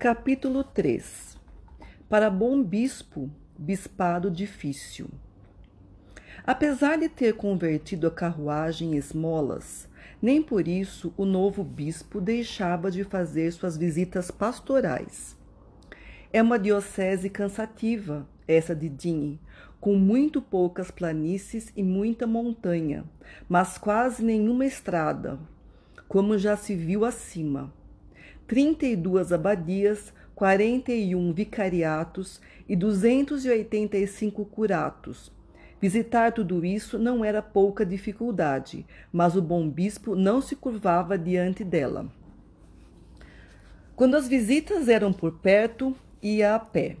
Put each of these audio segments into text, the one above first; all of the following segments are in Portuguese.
Capítulo 3 Para bom bispo, bispado difícil. Apesar de ter convertido a carruagem em esmolas, nem por isso o novo bispo deixava de fazer suas visitas pastorais. É uma diocese cansativa, essa de Digne, com muito poucas planícies e muita montanha, mas quase nenhuma estrada, como já se viu acima. 32 abadias, 41 vicariatos e 285 curatos. Visitar tudo isso não era pouca dificuldade, mas o bom bispo não se curvava diante dela. Quando as visitas eram por perto, ia a pé.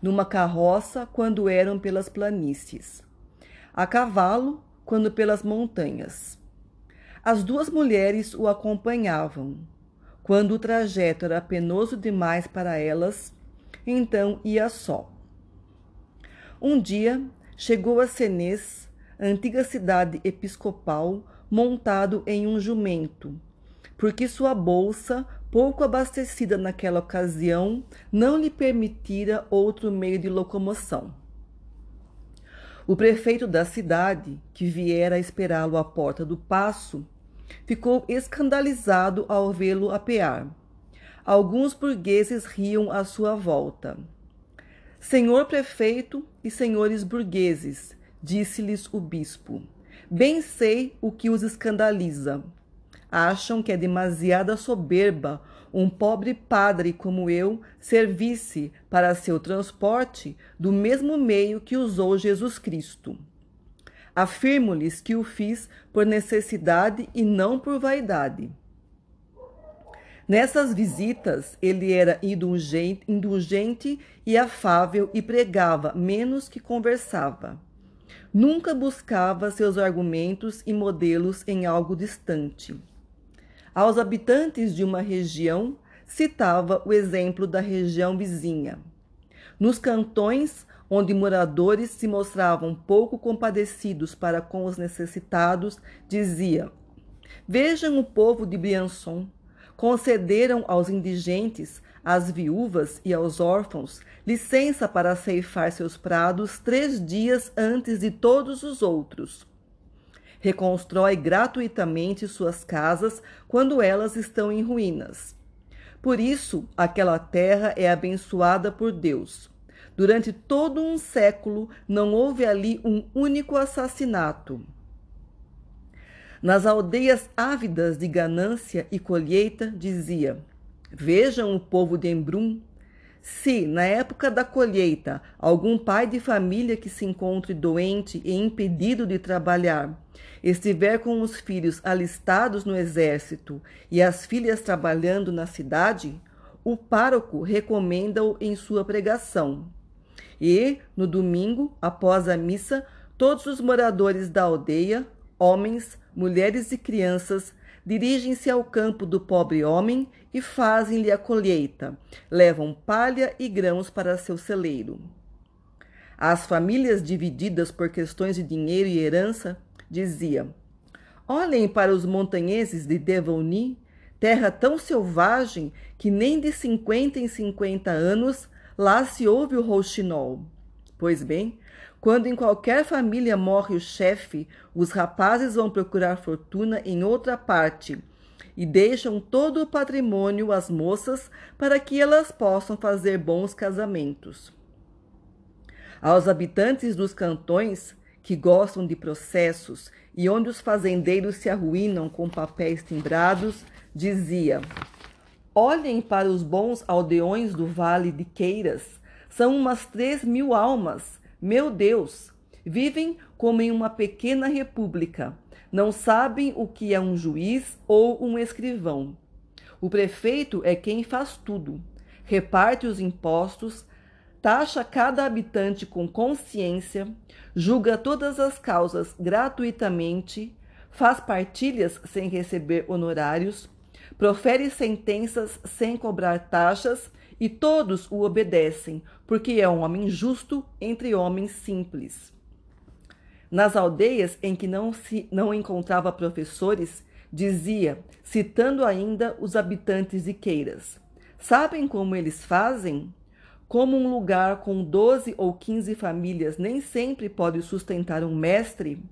Numa carroça, quando eram pelas planícies. A cavalo, quando pelas montanhas. As duas mulheres o acompanhavam. Quando o trajeto era penoso demais para elas, então ia só. Um dia chegou a Senês, antiga cidade episcopal, montado em um jumento, porque sua bolsa, pouco abastecida naquela ocasião, não lhe permitira outro meio de locomoção. O prefeito da cidade, que viera esperá-lo à porta do passo, ficou escandalizado ao vê-lo apear. Alguns burgueses riam à sua volta. Senhor prefeito e senhores burgueses, disse-lhes o bispo, bem sei o que os escandaliza. Acham que é demasiada soberba um pobre padre como eu servisse para seu transporte do mesmo meio que usou Jesus Cristo. Afirmo-lhes que o fiz por necessidade e não por vaidade. Nessas visitas, ele era indulgente, indulgente e afável e pregava menos que conversava. Nunca buscava seus argumentos e modelos em algo distante. Aos habitantes de uma região, citava o exemplo da região vizinha. Nos cantões onde moradores se mostravam pouco compadecidos para com os necessitados, dizia: Vejam o povo de Briançon. Concederam aos indigentes, às viúvas e aos órfãos licença para ceifar seus prados três dias antes de todos os outros. Reconstrói gratuitamente suas casas quando elas estão em ruínas. Por isso, aquela terra é abençoada por Deus. Durante todo um século não houve ali um único assassinato. Nas aldeias ávidas de ganância e colheita, dizia: Vejam o povo de Embrum. Se, na época da colheita, algum pai de família que se encontre doente e impedido de trabalhar estiver com os filhos alistados no exército e as filhas trabalhando na cidade, o pároco recomenda-o em sua pregação. E, no domingo, após a missa, todos os moradores da aldeia, homens, mulheres e crianças, dirigem-se ao campo do pobre homem e fazem-lhe a colheita, levam palha e grãos para seu celeiro. As famílias divididas por questões de dinheiro e herança dizia: Olhem para os montanheses de Devoni, terra tão selvagem que nem de cinquenta em cinquenta anos Lá se ouve o rouxinol. Pois bem, quando em qualquer família morre o chefe, os rapazes vão procurar fortuna em outra parte e deixam todo o patrimônio às moças para que elas possam fazer bons casamentos. Aos habitantes dos cantões que gostam de processos e onde os fazendeiros se arruinam com papéis timbrados, dizia: Olhem para os bons aldeões do Vale de Queiras. São umas três mil almas. Meu Deus! Vivem como em uma pequena república. Não sabem o que é um juiz ou um escrivão. O prefeito é quem faz tudo. Reparte os impostos, taxa cada habitante com consciência, julga todas as causas gratuitamente, faz partilhas sem receber honorários, profere sentenças sem cobrar taxas e todos o obedecem, porque é um homem justo entre homens simples. Nas aldeias em que não se não encontrava professores, dizia, citando ainda os habitantes de Queiras: Sabem como eles fazem? Como um lugar com 12 ou 15 famílias nem sempre pode sustentar um mestre,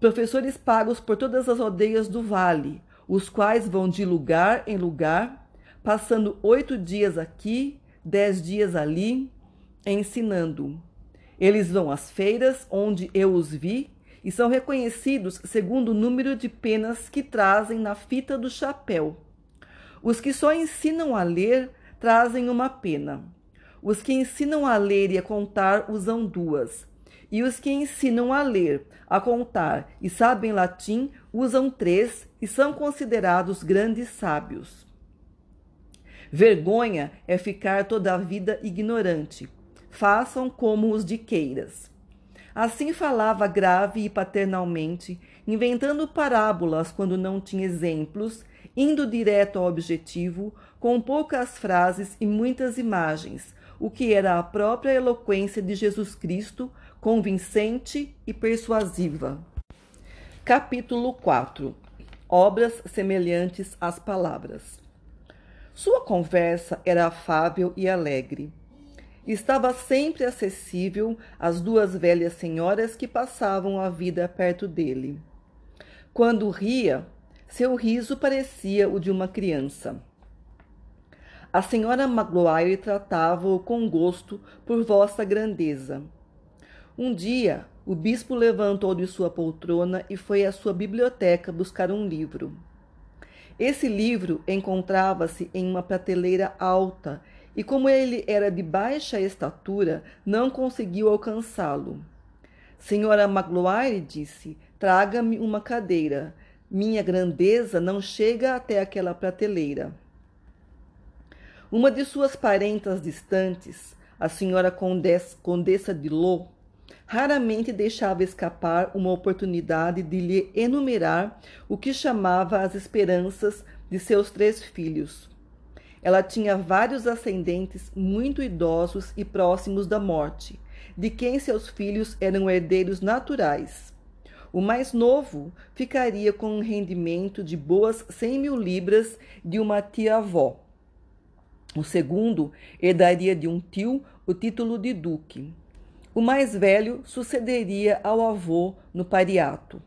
professores pagos por todas as aldeias do vale, os quais vão de lugar em lugar, passando oito dias aqui, dez dias ali, ensinando. Eles vão às feiras onde eu os vi e são reconhecidos segundo o número de penas que trazem na fita do chapéu. Os que só ensinam a ler trazem uma pena. Os que ensinam a ler e a contar usam duas. E os que ensinam a ler, a contar e sabem latim usam três e são considerados grandes sábios. Vergonha é ficar toda a vida ignorante. Façam como os diqueiras. Assim falava grave e paternalmente, inventando parábolas quando não tinha exemplos, indo direto ao objetivo, com poucas frases e muitas imagens, o que era a própria eloquência de Jesus Cristo, convincente e persuasiva. Capítulo 4 Obras semelhantes às palavras. Sua conversa era afável e alegre estava sempre acessível às duas velhas senhoras que passavam a vida perto dele. Quando ria, seu riso parecia o de uma criança. A senhora Maguire tratava-o com gosto por vossa grandeza. Um dia, o bispo levantou de sua poltrona e foi à sua biblioteca buscar um livro. Esse livro encontrava-se em uma prateleira alta e como ele era de baixa estatura, não conseguiu alcançá-lo. Senhora Magloire disse: Traga-me uma cadeira. Minha grandeza não chega até aquela prateleira. Uma de suas parentas distantes, a senhora Condessa, de Lô, raramente deixava escapar uma oportunidade de lhe enumerar o que chamava as esperanças de seus três filhos ela tinha vários ascendentes muito idosos e próximos da morte, de quem seus filhos eram herdeiros naturais. O mais novo ficaria com um rendimento de boas cem mil libras de uma tia-avó. O segundo herdaria de um tio o título de duque. O mais velho sucederia ao avô no pariato.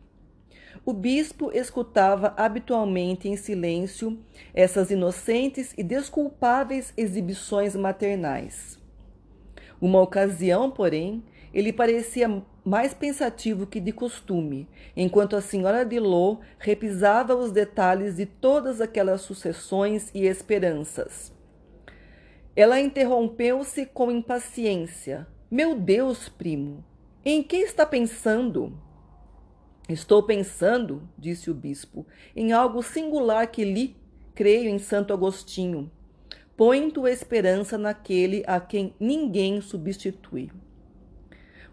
O bispo escutava habitualmente em silêncio essas inocentes e desculpáveis exibições maternais. Uma ocasião, porém, ele parecia mais pensativo que de costume, enquanto a senhora de Lô repisava os detalhes de todas aquelas sucessões e esperanças. Ela interrompeu-se com impaciência. Meu Deus, primo, em que está pensando? Estou pensando, disse o bispo, em algo singular que li, creio em Santo Agostinho. Põe tua esperança naquele a quem ninguém substitui.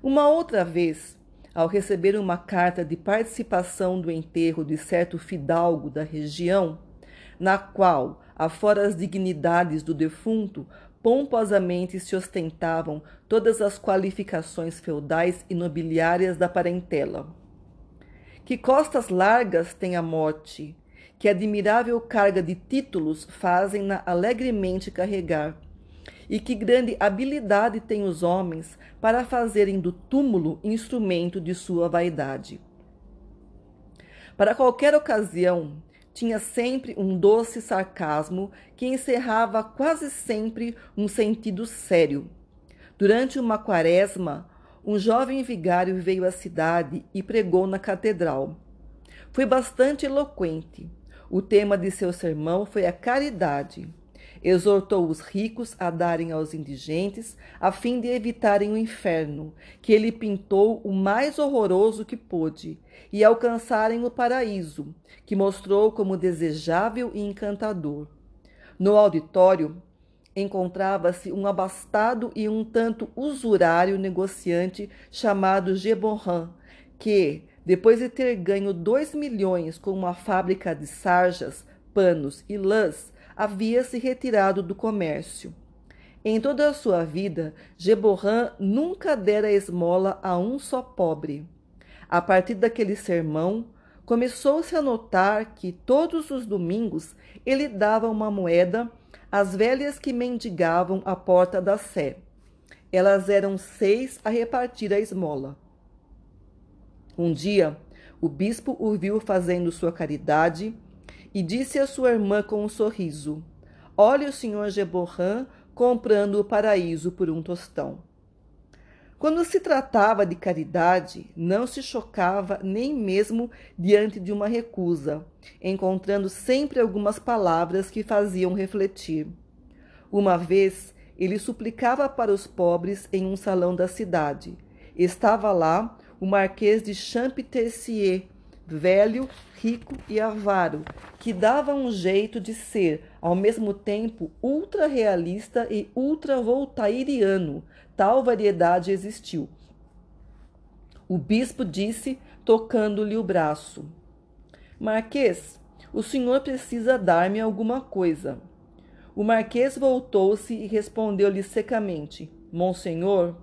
Uma outra vez, ao receber uma carta de participação do enterro de certo fidalgo da região, na qual, afora as dignidades do defunto, pomposamente se ostentavam todas as qualificações feudais e nobiliárias da parentela que costas largas tem a morte, que admirável carga de títulos fazem-na alegremente carregar, e que grande habilidade têm os homens para fazerem do túmulo instrumento de sua vaidade. Para qualquer ocasião, tinha sempre um doce sarcasmo que encerrava quase sempre um sentido sério. Durante uma quaresma, um jovem vigário veio à cidade e pregou na catedral. Foi bastante eloquente. O tema de seu sermão foi a caridade. Exortou os ricos a darem aos indigentes, a fim de evitarem o inferno, que ele pintou o mais horroroso que pôde, e alcançarem o paraíso, que mostrou como desejável e encantador. No auditório, encontrava-se um abastado e um tanto usurário negociante chamado Geborran, que, depois de ter ganho dois milhões com uma fábrica de sarjas, panos e lãs, havia se retirado do comércio. Em toda a sua vida, Geborran nunca dera esmola a um só pobre. A partir daquele sermão, começou-se a notar que todos os domingos ele dava uma moeda as velhas que mendigavam à porta da sé. Elas eram seis a repartir a esmola. Um dia, o bispo o viu fazendo sua caridade e disse à sua irmã com um sorriso: Olhe o senhor Geborran comprando o paraíso por um tostão. Quando se tratava de caridade, não se chocava nem mesmo diante de uma recusa, encontrando sempre algumas palavras que faziam refletir. Uma vez, ele suplicava para os pobres em um salão da cidade. Estava lá o Marquês de Champtercier, velho, rico e avaro, que dava um jeito de ser, ao mesmo tempo, ultra-realista e ultra-voltairiano. Tal variedade existiu. O bispo disse, tocando-lhe o braço: Marquês, o senhor precisa dar-me alguma coisa. O marquês voltou-se e respondeu-lhe secamente: Monsenhor,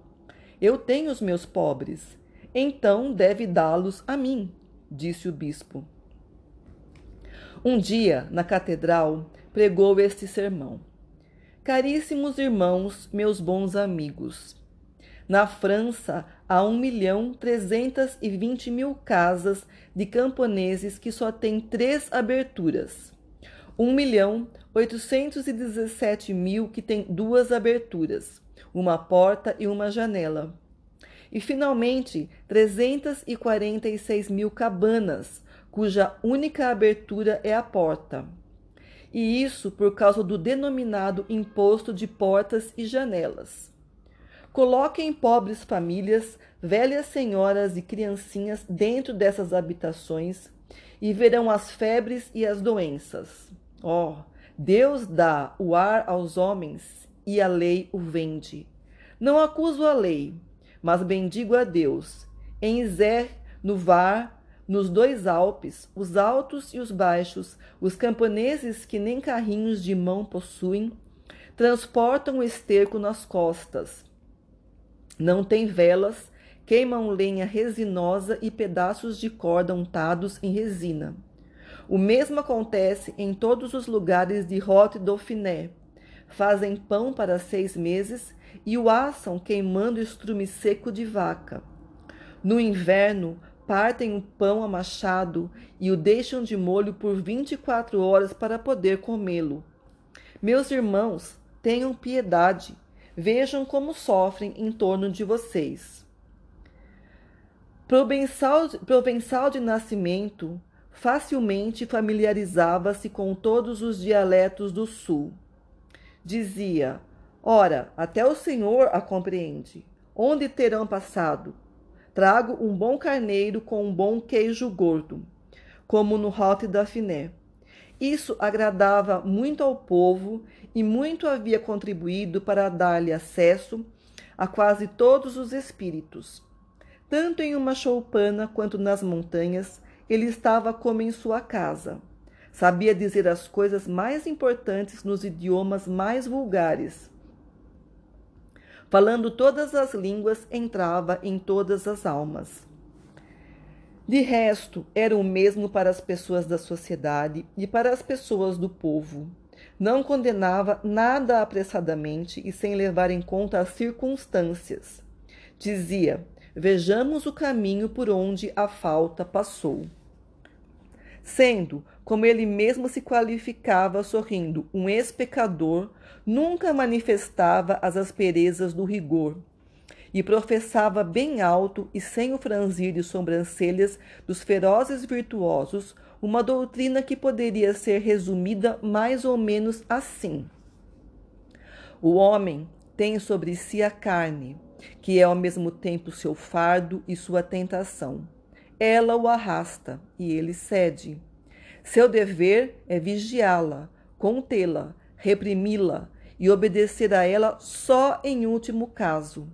eu tenho os meus pobres, então deve dá-los a mim disse o bispo. Um dia, na catedral, pregou este sermão: Caríssimos irmãos, meus bons amigos, na França há 1 milhão 320 mil casas de camponeses que só têm três aberturas. 1 milhão 817 mil que têm duas aberturas, uma porta e uma janela e, finalmente, 346 mil cabanas, cuja única abertura é a porta. E isso por causa do denominado imposto de portas e janelas. Coloquem pobres famílias, velhas senhoras e criancinhas dentro dessas habitações e verão as febres e as doenças. Oh, Deus dá o ar aos homens e a lei o vende. Não acuso a lei, mas bendigo a Deus. Em Izer, no Var, nos dois Alpes, os altos e os baixos, os camponeses que nem carrinhos de mão possuem, transportam o esterco nas costas. Não têm velas, queimam lenha resinosa e pedaços de corda untados em resina. O mesmo acontece em todos os lugares de Rote Dauphiné. Fazem pão para seis meses e o assam queimando estrume seco de vaca. No inverno, partem o pão amachado e o deixam de molho por vinte e quatro horas para poder comê-lo. Meus irmãos, tenham piedade, vejam como sofrem em torno de vocês. Provençal, provençal de nascimento, facilmente familiarizava-se com todos os dialetos do sul. Dizia: Ora, até o Senhor a compreende. Onde terão passado? Trago um bom carneiro com um bom queijo gordo, como no rote da Finé. Isso agradava muito ao povo e muito havia contribuído para dar-lhe acesso a quase todos os espíritos. Tanto em uma choupana quanto nas montanhas, ele estava como em sua casa. Sabia dizer as coisas mais importantes nos idiomas mais vulgares falando todas as línguas, entrava em todas as almas. De resto, era o mesmo para as pessoas da sociedade e para as pessoas do povo. Não condenava nada apressadamente e sem levar em conta as circunstâncias. Dizia: Vejamos o caminho por onde a falta passou. Sendo, como ele mesmo se qualificava sorrindo, um ex-pecador, nunca manifestava as asperezas do rigor e professava bem alto e sem o franzir de sobrancelhas dos ferozes virtuosos uma doutrina que poderia ser resumida mais ou menos assim: O homem tem sobre si a carne, que é ao mesmo tempo seu fardo e sua tentação. Ela o arrasta e ele cede. Seu dever é vigiá-la, contê-la, reprimi-la e obedecer a ela só em último caso.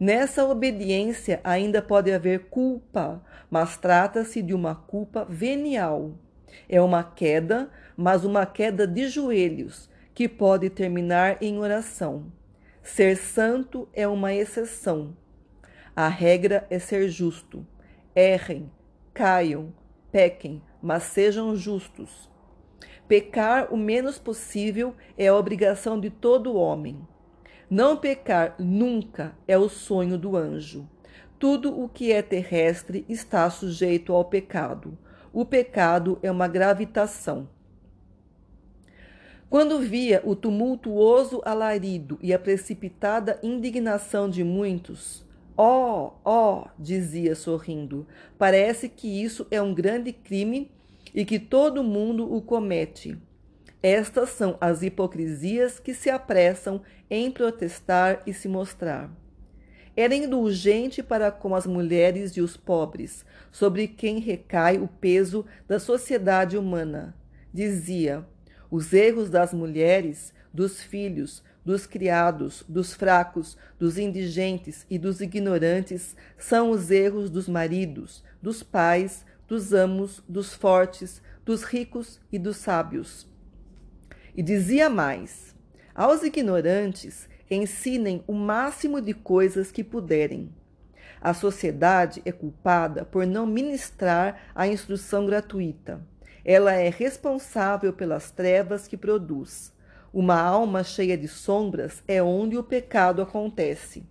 Nessa obediência ainda pode haver culpa, mas trata-se de uma culpa venial. É uma queda, mas uma queda de joelhos, que pode terminar em oração. Ser santo é uma exceção. A regra é ser justo. Errem, caiam, pequem, mas sejam justos. Pecar o menos possível é a obrigação de todo homem. Não pecar nunca é o sonho do anjo. Tudo o que é terrestre está sujeito ao pecado. O pecado é uma gravitação. Quando via o tumultuoso alarido e a precipitada indignação de muitos, oh, oh, dizia sorrindo, parece que isso é um grande crime e que todo mundo o comete. Estas são as hipocrisias que se apressam em protestar e se mostrar. Era indulgente para com as mulheres e os pobres, sobre quem recai o peso da sociedade humana. Dizia: os erros das mulheres, dos filhos, dos criados, dos fracos, dos indigentes e dos ignorantes são os erros dos maridos, dos pais, dos amos, dos fortes, dos ricos e dos sábios. E dizia mais: aos ignorantes ensinem o máximo de coisas que puderem. A sociedade é culpada por não ministrar a instrução gratuita. Ela é responsável pelas trevas que produz. Uma alma cheia de sombras é onde o pecado acontece.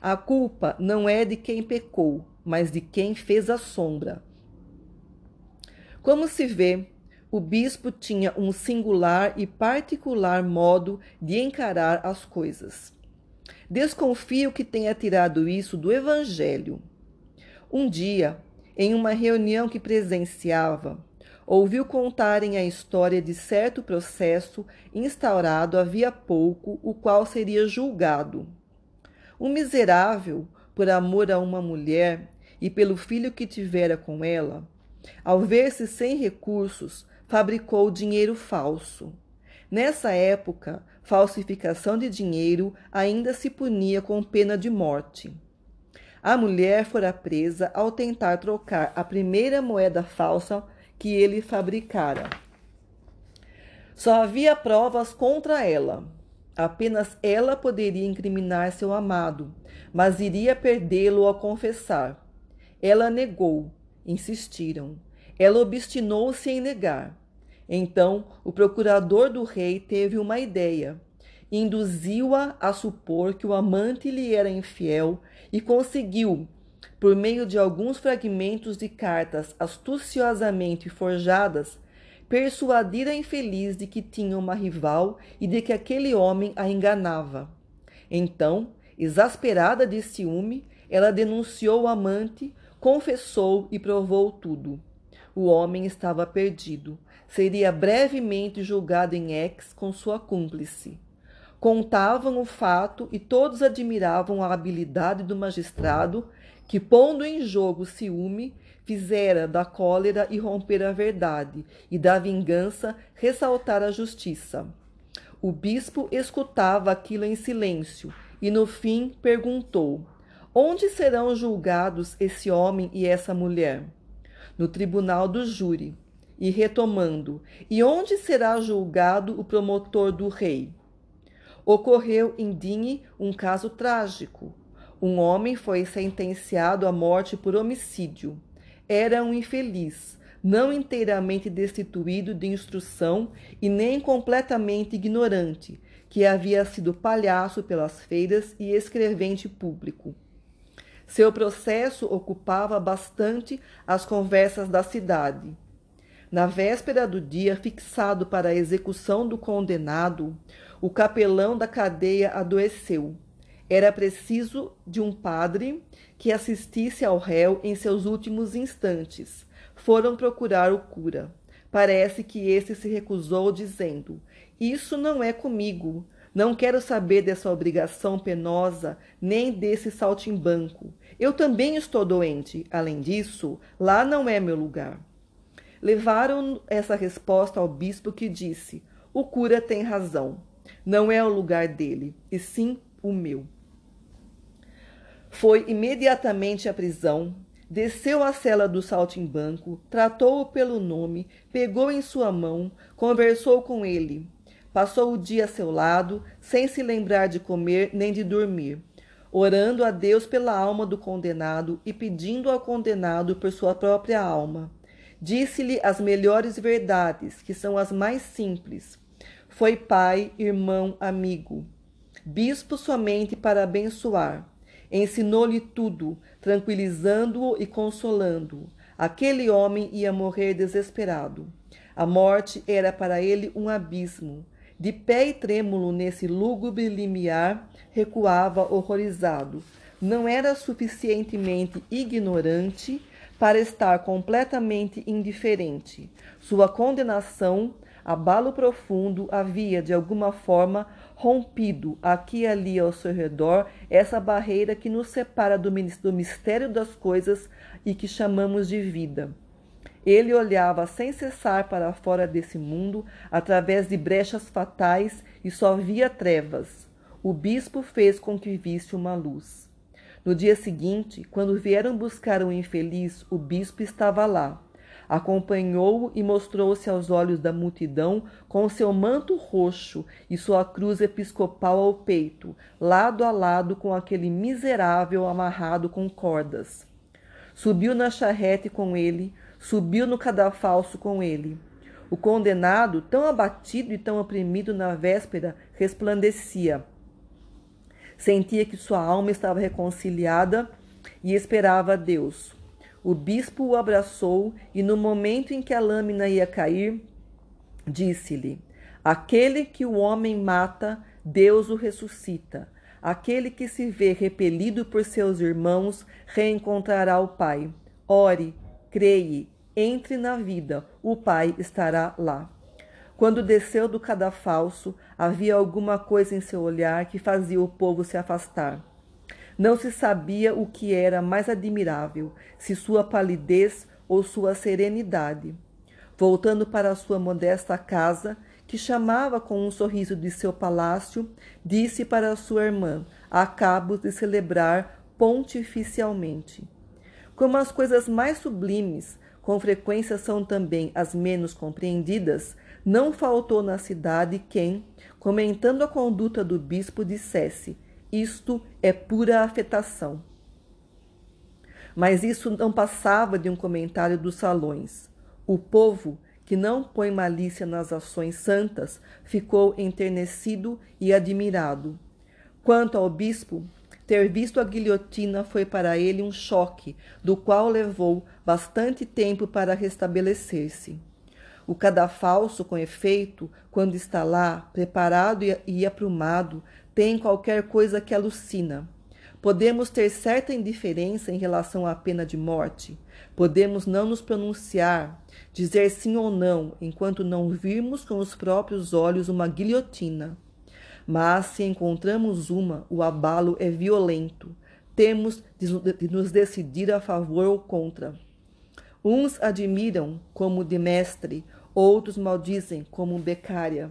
A culpa não é de quem pecou, mas de quem fez a sombra. Como se vê, o bispo tinha um singular e particular modo de encarar as coisas. Desconfio que tenha tirado isso do Evangelho. Um dia, em uma reunião que presenciava, ouviu contarem a história de certo processo instaurado havia pouco, o qual seria julgado. Um miserável, por amor a uma mulher e pelo filho que tivera com ela, ao ver-se sem recursos, fabricou dinheiro falso. Nessa época, falsificação de dinheiro ainda se punia com pena de morte. A mulher fora presa ao tentar trocar a primeira moeda falsa que ele fabricara. Só havia provas contra ela. Apenas ela poderia incriminar seu amado, mas iria perdê-lo ao confessar. Ela negou, insistiram. Ela obstinou-se em negar. Então o procurador do rei teve uma ideia. Induziu-a a supor que o amante lhe era infiel e conseguiu, por meio de alguns fragmentos de cartas astuciosamente forjadas, persuadir a infeliz de que tinha uma rival e de que aquele homem a enganava. Então, exasperada de ciúme, ela denunciou o amante, confessou e provou tudo. O homem estava perdido seria brevemente julgado em ex com sua cúmplice. Contavam o fato e todos admiravam a habilidade do magistrado que, pondo em jogo o ciúme, fizera da cólera irromper a verdade e da vingança ressaltar a justiça. O bispo escutava aquilo em silêncio e, no fim, perguntou: Onde serão julgados esse homem e essa mulher? No tribunal do júri e retomando: E onde será julgado o promotor do rei? Ocorreu em Digne um caso trágico. Um homem foi sentenciado à morte por homicídio. Era um infeliz, não inteiramente destituído de instrução e nem completamente ignorante, que havia sido palhaço pelas feiras e escrevente público. Seu processo ocupava bastante as conversas da cidade na véspera do dia fixado para a execução do condenado, o capelão da cadeia adoeceu. Era preciso de um padre que assistisse ao réu em seus últimos instantes. Foram procurar o cura. Parece que esse se recusou, dizendo: Isso não é comigo. Não quero saber dessa obrigação penosa, nem desse saltimbanco. Eu também estou doente. Além disso, lá não é meu lugar. Levaram essa resposta ao bispo que disse: O cura tem razão. Não é o lugar dele, e sim o meu. Foi imediatamente à prisão, desceu à cela do saltimbanco, tratou-o pelo nome, pegou em sua mão, conversou com ele. Passou o dia a seu lado, sem se lembrar de comer nem de dormir, orando a Deus pela alma do condenado e pedindo ao condenado por sua própria alma Disse-lhe as melhores verdades, que são as mais simples. Foi pai, irmão, amigo. Bispo somente para abençoar. Ensinou-lhe tudo, tranquilizando-o e consolando-o. Aquele homem ia morrer desesperado. A morte era para ele um abismo. De pé e trêmulo nesse lúgubre limiar, recuava horrorizado. Não era suficientemente ignorante para estar completamente indiferente. Sua condenação, abalo profundo, havia de alguma forma rompido aqui e ali ao seu redor essa barreira que nos separa do mistério das coisas e que chamamos de vida. Ele olhava sem cessar para fora desse mundo, através de brechas fatais, e só via trevas. O bispo fez com que visse uma luz. No dia seguinte, quando vieram buscar o infeliz, o bispo estava lá. Acompanhou-o e mostrou-se aos olhos da multidão com seu manto roxo e sua cruz episcopal ao peito, lado a lado com aquele miserável amarrado com cordas. Subiu na charrete com ele, subiu no cadafalso com ele. O condenado, tão abatido e tão oprimido na véspera, resplandecia. Sentia que sua alma estava reconciliada e esperava a Deus. O bispo o abraçou e, no momento em que a lâmina ia cair, disse-lhe: Aquele que o homem mata, Deus o ressuscita. Aquele que se vê repelido por seus irmãos reencontrará o Pai. Ore, creia, entre na vida, o Pai estará lá. Quando desceu do cadafalso, havia alguma coisa em seu olhar que fazia o povo se afastar. Não se sabia o que era mais admirável, se sua palidez ou sua serenidade. Voltando para sua modesta casa, que chamava com um sorriso de seu palácio, disse para sua irmã: Acabo de celebrar pontificialmente. Como as coisas mais sublimes com frequência são também as menos compreendidas, não faltou na cidade quem, comentando a conduta do bispo, dissesse: Isto é pura afetação. Mas isso não passava de um comentário dos salões. O povo, que não põe malícia nas ações santas, ficou enternecido e admirado. Quanto ao bispo, ter visto a guilhotina foi para ele um choque, do qual levou bastante tempo para restabelecer-se. O cadafalso, com efeito, quando está lá, preparado e aprumado, tem qualquer coisa que alucina. Podemos ter certa indiferença em relação à pena de morte. Podemos não nos pronunciar, dizer sim ou não, enquanto não virmos com os próprios olhos uma guilhotina. Mas se encontramos uma, o abalo é violento. Temos de nos decidir a favor ou contra. Uns admiram como de mestre, outros maldizem como becária.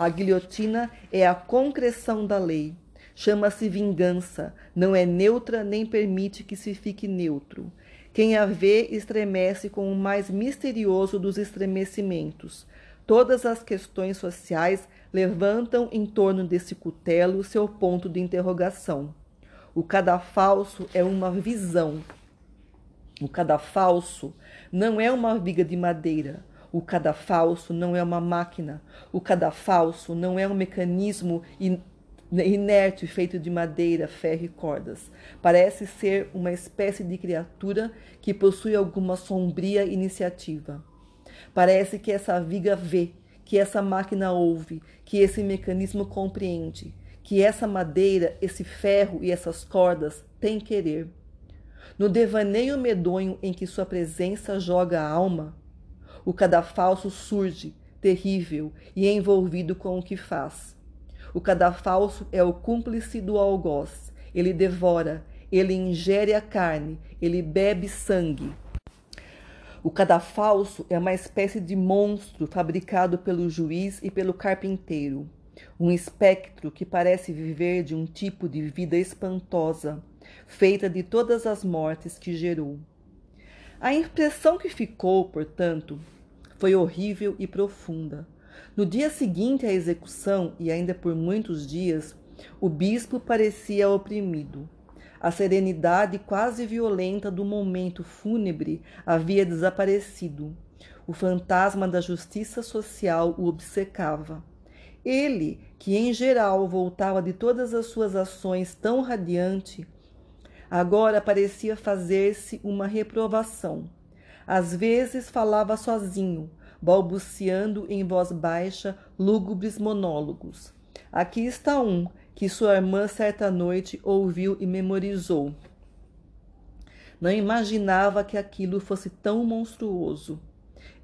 A guilhotina é a concreção da lei. Chama-se vingança, não é neutra nem permite que se fique neutro. Quem a vê estremece com o mais misterioso dos estremecimentos. Todas as questões sociais levantam em torno desse cutelo seu ponto de interrogação. O cadafalso é uma visão. O cadafalso não é uma viga de madeira. O cadafalso não é uma máquina. O cadafalso não é um mecanismo inerte feito de madeira, ferro e cordas. Parece ser uma espécie de criatura que possui alguma sombria iniciativa. Parece que essa viga vê, que essa máquina ouve, que esse mecanismo compreende, que essa madeira, esse ferro e essas cordas têm querer. No devaneio medonho em que sua presença joga a alma, o cadafalso surge, terrível e envolvido com o que faz. O cadafalso é o cúmplice do algoz. Ele devora, ele ingere a carne, ele bebe sangue. O cadafalso é uma espécie de monstro fabricado pelo juiz e pelo carpinteiro, um espectro que parece viver de um tipo de vida espantosa, feita de todas as mortes que gerou. A impressão que ficou, portanto, foi horrível e profunda. No dia seguinte à execução, e ainda por muitos dias, o bispo parecia oprimido. A serenidade quase violenta do momento fúnebre havia desaparecido. O fantasma da justiça social o obcecava. Ele, que em geral voltava de todas as suas ações tão radiante, agora parecia fazer-se uma reprovação. Às vezes falava sozinho, balbuciando em voz baixa lúgubres monólogos. Aqui está um que sua irmã certa noite ouviu e memorizou. Não imaginava que aquilo fosse tão monstruoso.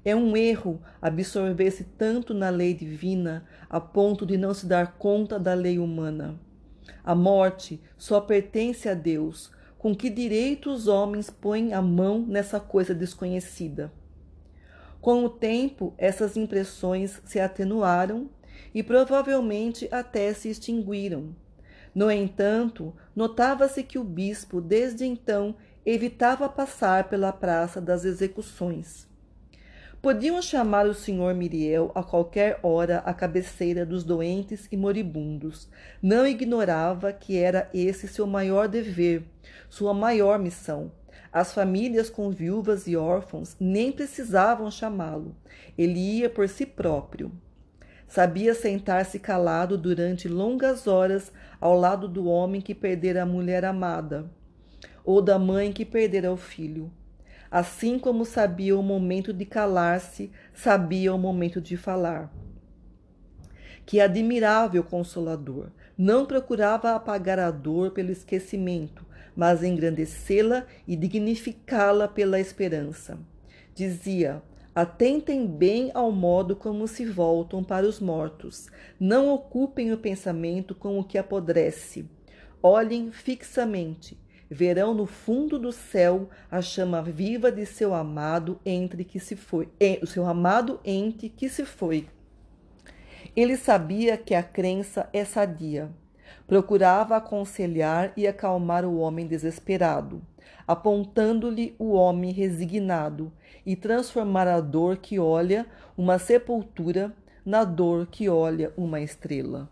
É um erro absorver-se tanto na lei divina a ponto de não se dar conta da lei humana. A morte só pertence a Deus. Com que direito os homens põem a mão nessa coisa desconhecida? Com o tempo, essas impressões se atenuaram e provavelmente até se extinguiram. No entanto, notava-se que o bispo, desde então, evitava passar pela praça das execuções. Podiam chamar o senhor Miriel a qualquer hora à cabeceira dos doentes e moribundos. Não ignorava que era esse seu maior dever, sua maior missão. As famílias com viúvas e órfãos nem precisavam chamá-lo. Ele ia por si próprio. Sabia sentar-se calado durante longas horas ao lado do homem que perdera a mulher amada, ou da mãe que perdera o filho. Assim como sabia o momento de calar-se, sabia o momento de falar. Que admirável consolador! Não procurava apagar a dor pelo esquecimento, mas engrandecê-la e dignificá-la pela esperança. Dizia: Atentem bem ao modo como se voltam para os mortos. Não ocupem o pensamento com o que apodrece. Olhem fixamente. Verão no fundo do céu a chama viva de seu amado entre que se foi, o seu amado ente que se foi. Ele sabia que a crença é sadia. Procurava aconselhar e acalmar o homem desesperado apontando-lhe o homem resignado, e transformar a dor que olha uma sepultura na dor que olha uma estrela.